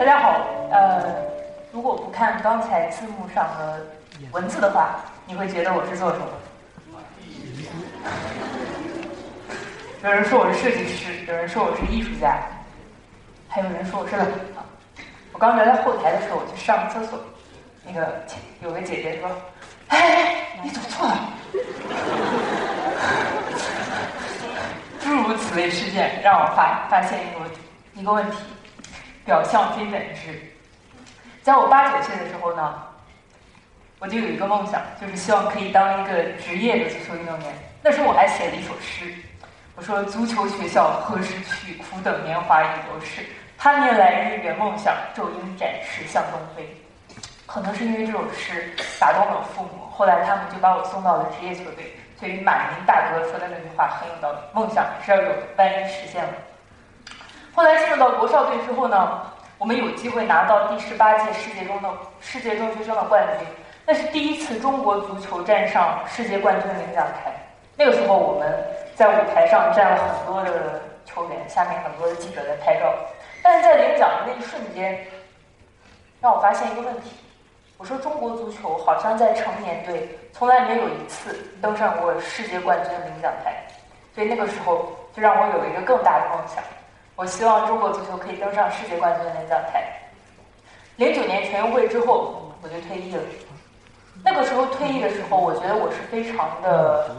大家好，呃，如果不看刚才字幕上的文字的话，你会觉得我是做什么？有人说我是设计师，有人说我是艺术家，还有人说我是冷啊。我刚才在后台的时候，我去上厕所，那个有个姐姐说：“哎，你走错了。”诸如此类事件让我发发现一个，一个问题：表象非本质。在我八九岁的时候呢，我就有一个梦想，就是希望可以当一个职业的足球运动员。那时候我还写了一首诗。我说：“足球学校何时去？苦等年华已流逝。他年来日圆梦想，骤应展翅向东飞。”可能是因为这首诗打动了父母，后来他们就把我送到了职业球队。所以马云大哥说的那句话很有道理：梦想是要有的，万一实现了。后来进入到国少队之后呢，我们有机会拿到第十八届世界中的世界中学生的冠军，那是第一次中国足球站上世界冠军领奖台。那个时候我们。在舞台上站了很多的球员，下面很多的记者在拍照。但是在领奖的那一瞬间，让我发现一个问题：我说中国足球好像在成年队从来没有一次登上过世界冠军的领奖台。所以那个时候就让我有一个更大的梦想，我希望中国足球可以登上世界冠军的领奖台。零九年全运会之后，我就退役了。那个时候退役的时候，我觉得我是非常的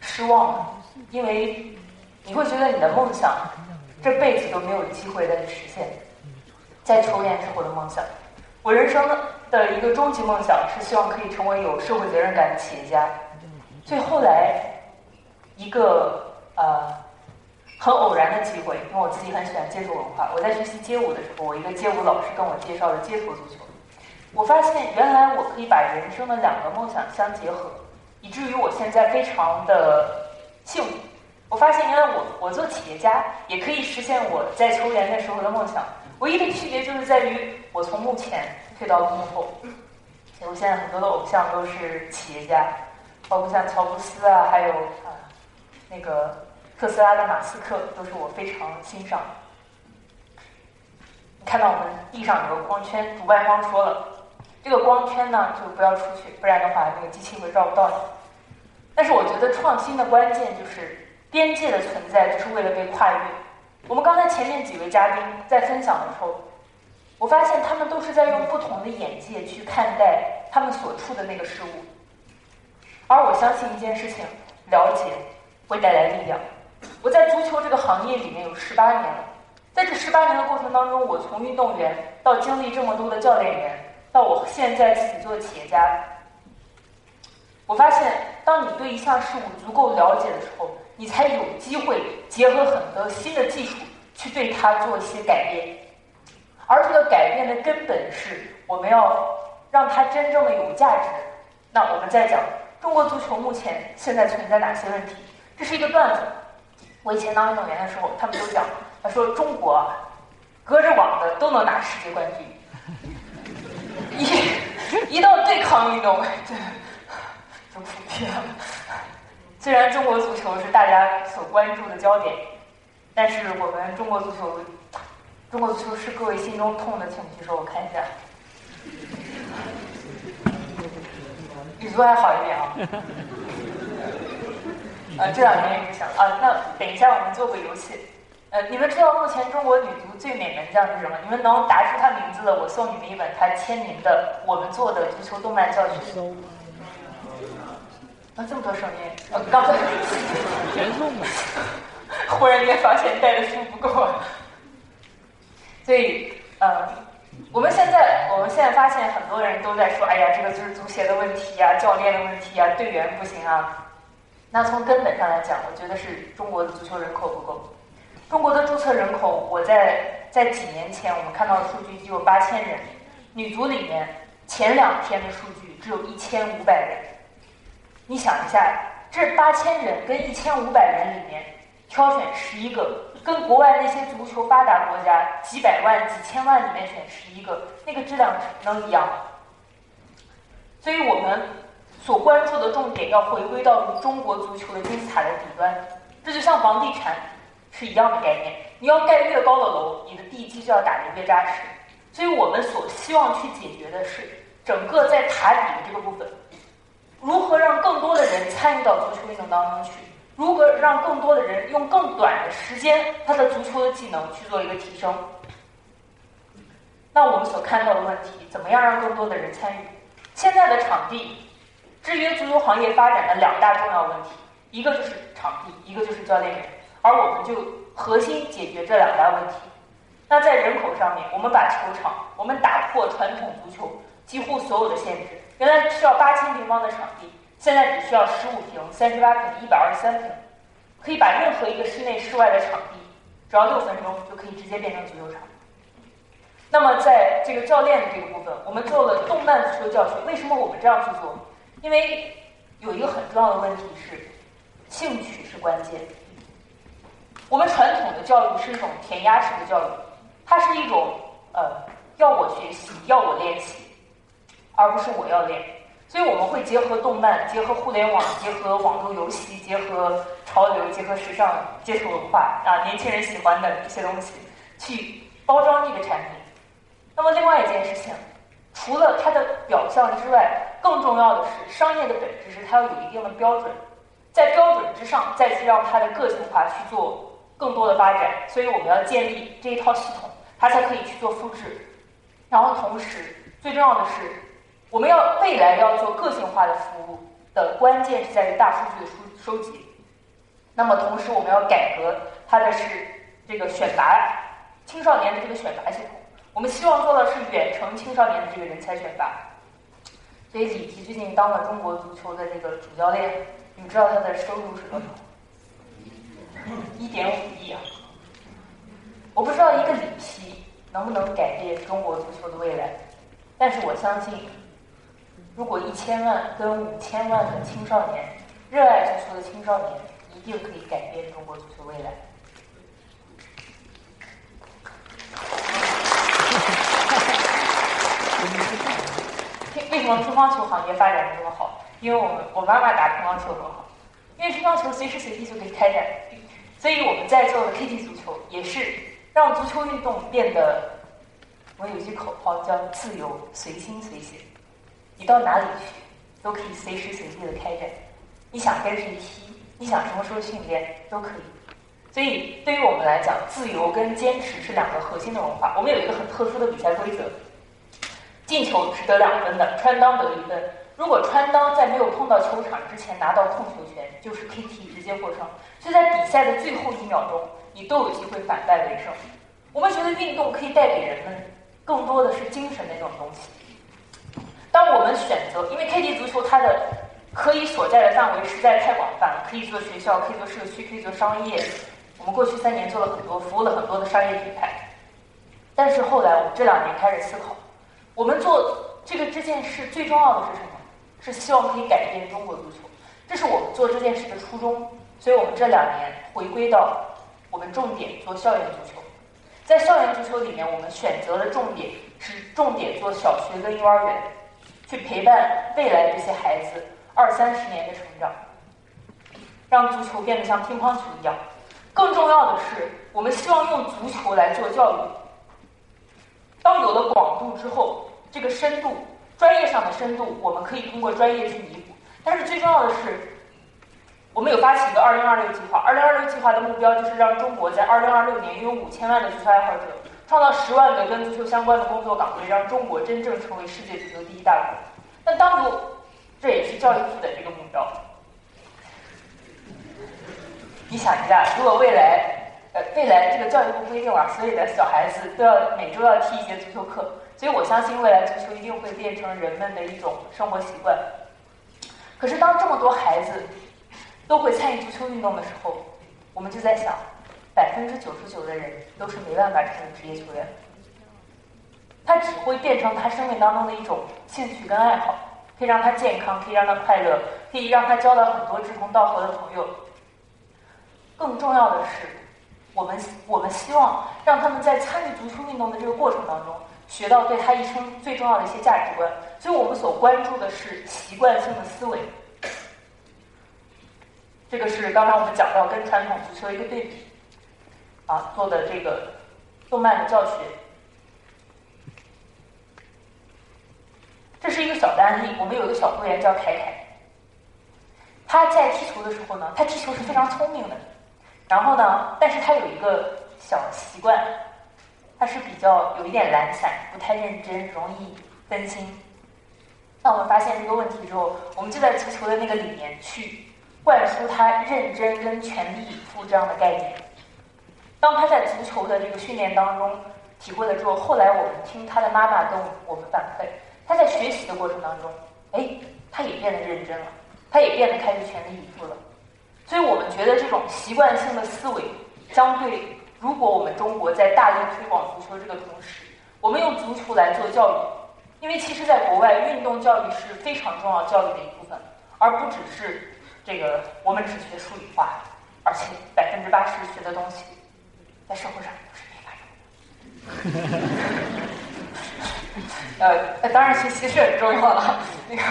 失望的。因为你会觉得你的梦想这辈子都没有机会再去实现，在球员之后的梦想，我人生的一个终极梦想是希望可以成为有社会责任感的企业家。所以后来一个呃很偶然的机会，因为我自己很喜欢街头文化，我在学习街舞的时候，我一个街舞老师跟我介绍了街头足球，我发现原来我可以把人生的两个梦想相结合，以至于我现在非常的。幸福，我发现原来我我做企业家也可以实现我在球员那时候的梦想。唯一的区别就是在于我从幕前退到幕后。我现在很多的偶像都是企业家，包括像乔布斯啊，还有啊那个特斯拉的马斯克，都是我非常欣赏。你看到我们地上有个光圈，主办方说了，这个光圈呢就不要出去，不然的话那个机器会照不到你。但是我觉得创新的关键就是边界的存在，就是为了被跨越。我们刚才前面几位嘉宾在分享的时候，我发现他们都是在用不同的眼界去看待他们所处的那个事物。而我相信一件事情：了解会带来力量。我在足球这个行业里面有十八年了，在这十八年的过程当中，我从运动员到经历这么多的教练员，到我现在自己做企业家。我发现，当你对一项事物足够了解的时候，你才有机会结合很多新的技术去对它做一些改变。而这个改变的根本是，我们要让它真正的有价值。那我们再讲中国足球目前现在存在哪些问题？这是一个段子。我以前当运动员的时候，他们都讲，他说中国隔着网的都能拿世界冠军。一一到对抗运动，就普遍了。虽然中国足球是大家所关注的焦点，但是我们中国足球，中国足球是各位心中痛的，请举手，我看一下。女足还好一点啊。啊，这两年也不行啊。那等一下，我们做个游戏。呃，你们知道目前中国女足最美门将是什么？你们能答出她名字的，我送你们一本她签名的我们做的足球动漫教学。啊，这么多声音！呃，刚才全送的。忽然间发现带的书不够，所以呃，我们现在我们现在发现很多人都在说，哎呀，这个就是足协的问题呀，教练的问题呀，队员不行啊。那从根本上来讲，我觉得是中国的足球人口不够。中国的注册人口，我在在几年前我们看到的数据只有八千人，女足里面前两天的数据只有一千五百人。你想一下，这八千人跟一千五百人里面挑选十一个，跟国外那些足球发达国家几百万、几千万里面选十一个，那个质量能一样？所以我们所关注的重点要回归到中国足球的金字塔的底端。这就像房地产，是一样的概念。你要盖越高的楼，你的地基就要打得越扎实。所以我们所希望去解决的是，整个在塔底的这个部分，如何让更多的人参与到足球运动当中去？如何让更多的人用更短的时间，他的足球的技能去做一个提升？那我们所看到的问题，怎么样让更多的人参与？现在的场地制约足球行业发展的两大重要问题，一个就是场地，一个就是教练员，而我们就核心解决这两大问题。那在人口上面，我们把球场，我们打破传统足球几乎所有的限制，原来需要八千平方的场地，现在只需要十五平、三十八平、一百二十三平，可以把任何一个室内室外的场地，只要六分钟就可以直接变成足球场。那么在这个教练的这个部分，我们做了动漫足球教学。为什么我们这样去做？因为有一个很重要的问题是，兴趣是关键。我们传统的教育是一种填鸭式的教育，它是一种呃要我学习，要我练习，而不是我要练。所以我们会结合动漫，结合互联网，结合网络游戏，结合潮流，结合时尚，接触文化啊，年轻人喜欢的一些东西，去包装这个产品。那么另外一件事情，除了它的表象之外，更重要的是商业的本质是它要有一定的标准，在标准之上再去让它的个性化去做更多的发展。所以我们要建立这一套系统，它才可以去做复制。然后同时最重要的是，我们要未来要做个性化的服务的关键是在于大数据的收收集。那么同时我们要改革它的是这个选拔青少年的这个选拔系统。我们希望做的是远程青少年的这个人才选拔，所以李琦最近当了中国足球的这个主教练，你知道他的收入是多少？一点五亿啊！我不知道一个里皮能不能改变中国足球的未来，但是我相信，如果一千万跟五千万的青少年热爱足球的青少年，一定可以改变中国足球未来。为什么乒乓球行业发展的这么好？因为我们我妈妈打乒乓球很好，因为乒乓球随时随地就可以开展，所以我们在做的 KT 足球也是让足球运动变得，我有句口号叫自由随心随行，你到哪里去都可以随时随地的开展，你想跟谁踢，你想什么时候训练都可以，所以对于我们来讲，自由跟坚持是两个核心的文化。我们有一个很特殊的比赛规则。进球是得两分的，穿裆得一分。如果穿裆在没有碰到球场之前拿到控球权，就是 KT 直接获胜。就在比赛的最后一秒钟，你都有机会反败为胜。我们觉得运动可以带给人们更多的是精神的那种东西。当我们选择，因为 KT 足球它的可以所在的范围实在太广泛了，可以做学校，可以做社区，可以做商业。我们过去三年做了很多，服务了很多的商业品牌。但是后来我们这两年开始思考。我们做这个这件事最重要的是什么？是希望可以改变中国足球，这是我们做这件事的初衷。所以我们这两年回归到我们重点做校园足球，在校园足球里面，我们选择的重点是重点做小学跟幼儿园，去陪伴未来这些孩子二三十年的成长，让足球变得像乒乓球一样。更重要的是，我们希望用足球来做教育。当有了广度之后，这个深度，专业上的深度，我们可以通过专业去弥补。但是最重要的是，我们有发起一个二零二六计划。二零二六计划的目标就是让中国在二零二六年拥有五千万的足球爱好者，创造十万个跟足球相关的工作岗位，让中国真正成为世界足球第一大国。那当初，这也是教育部的这个目标。你想一下，如果未来。未来这个教育部规定了，所有的小孩子都要每周要踢一节足球课，所以我相信未来足球一定会变成人们的一种生活习惯。可是当这么多孩子都会参与足球运动的时候，我们就在想，百分之九十九的人都是没办法成为职业球员，他只会变成他生命当中的一种兴趣跟爱好，可以让他健康，可以让他快乐，可以让他交到很多志同道合的朋友。更重要的是。我们我们希望让他们在参与足球运动的这个过程当中，学到对他一生最重要的一些价值观。所以我们所关注的是习惯性的思维。这个是刚刚我们讲到跟传统足球一个对比。啊做的这个动漫的教学。这是一个小的案例，我们有一个小会员叫凯凯，他在踢球的时候呢，他踢球是非常聪明的，然后呢，但是他有一个小习惯，他是比较有一点懒散，不太认真，容易分心。那我们发现这个问题之后，我们就在足球的那个里面去灌输他认真跟全力以赴这样的概念。当他在足球的这个训练当中体会了之后，后来我们听他的妈妈跟我们反馈。他在学习的过程当中，哎，他也变得认真了，他也变得开始全力以赴了。所以我们觉得这种习惯性的思维，将对如果我们中国在大力推广足球这个同时，我们用足球来做教育，因为其实在国外，运动教育是非常重要教育的一部分，而不只是这个我们只学数理化，而且百分之八十学的东西，在社会上都是没法用的。呃，当然学习是很重要的，那个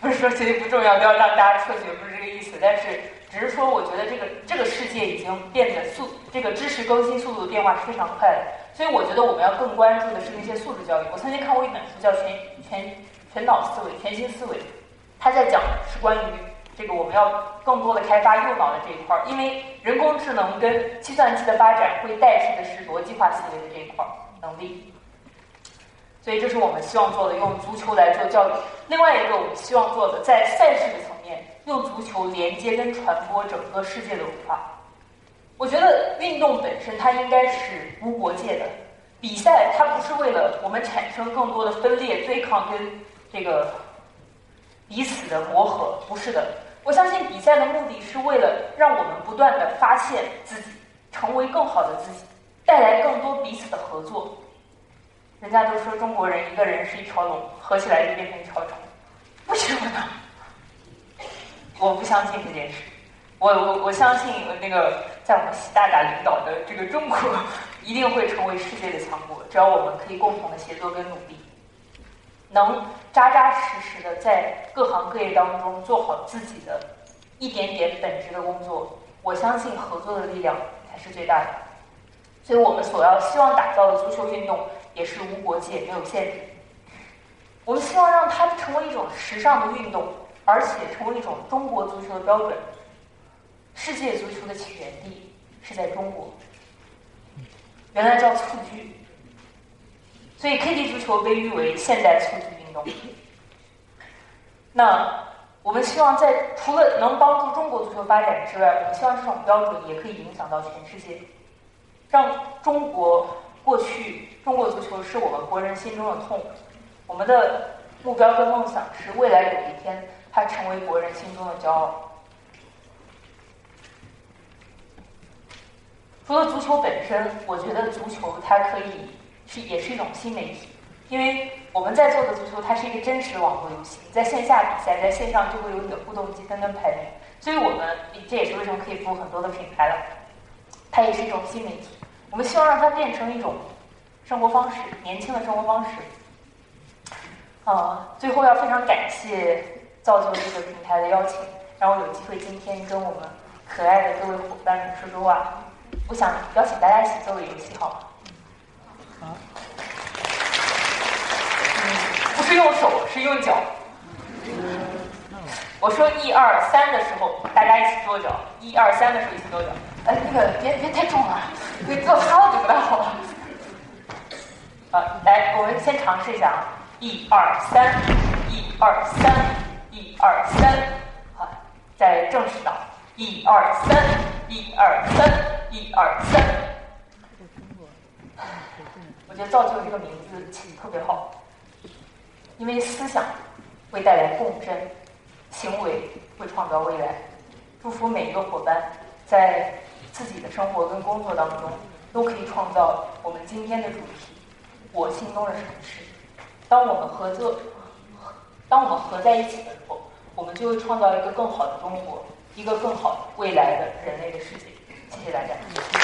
不是说学习不重要，不要让大家辍学，不是但是只是说，我觉得这个这个世界已经变得速，这个知识更新速度的变化是非常快的。所以我觉得我们要更关注的是那些素质教育。我曾经看过一本书叫《全全全脑思维》《全新思维》，他在讲的是关于这个我们要更多的开发右脑的这一块儿，因为人工智能跟计算机的发展会代替的是逻辑化思维的这一块儿能力。所以，这是我们希望做的，用足球来做教育。另外一个，我们希望做的，在赛事的层，用足球连接跟传播整个世界的文化。我觉得运动本身它应该是无国界的，比赛它不是为了我们产生更多的分裂、对抗跟这个彼此的磨合，不是的。我相信比赛的目的是为了让我们不断的发现自己，成为更好的自己，带来更多彼此的合作。人家都说中国人一个人是一条龙，合起来就变成一条虫，为什么呢？我不相信这件事。我我我相信那个在我们习大大领导的这个中国，一定会成为世界的强国。只要我们可以共同的协作跟努力，能扎扎实实的在各行各业当中做好自己的一点点本职的工作，我相信合作的力量才是最大的。所以我们所要希望打造的足球运动。也是无国界、没有限制。我们希望让它成为一种时尚的运动，而且成为一种中国足球的标准。世界足球的起源地是在中国，原来叫蹴鞠，所以 K D 足球被誉为现代蹴鞠运动。那我们希望在除了能帮助中国足球发展之外，我们希望这种标准也可以影响到全世界，让中国。过去，中国足球是我们国人心中的痛。我们的目标跟梦想是，未来有一天，它成为国人心中的骄傲。除了足球本身，我觉得足球它可以是也是一种新媒体，因为我们在做的足球，它是一个真实网络游戏，在线下比赛，在线上就会有你的互动积分跟排名，所以我们这也是为什么可以服务很多的品牌了。它也是一种新媒体。我们希望让它变成一种生活方式，年轻的生活方式。啊，最后要非常感谢造就这个平台的邀请，让我有机会今天跟我们可爱的各位伙伴们说说话。我想邀请大家一起做个游戏，好吗？好。不是用手，是用脚。我说一二三的时候，大家一起跺脚；一二三的时候一起跺脚。哎，那个别别太重了，你做塌了就不太好了。好，来，我们先尝试一下啊，一二三，一二三，二三，好，再正式的，一二三，一二三，一二三。我觉得造就这个名字起的特别好，因为思想会带来共振，行为会创造未来。祝福每一个伙伴在。自己的生活跟工作当中，都可以创造我们今天的主题——我心中的城市。当我们合作，当我们合在一起的时候，我们就会创造一个更好的中国，一个更好未来的人类的世界。谢谢大家。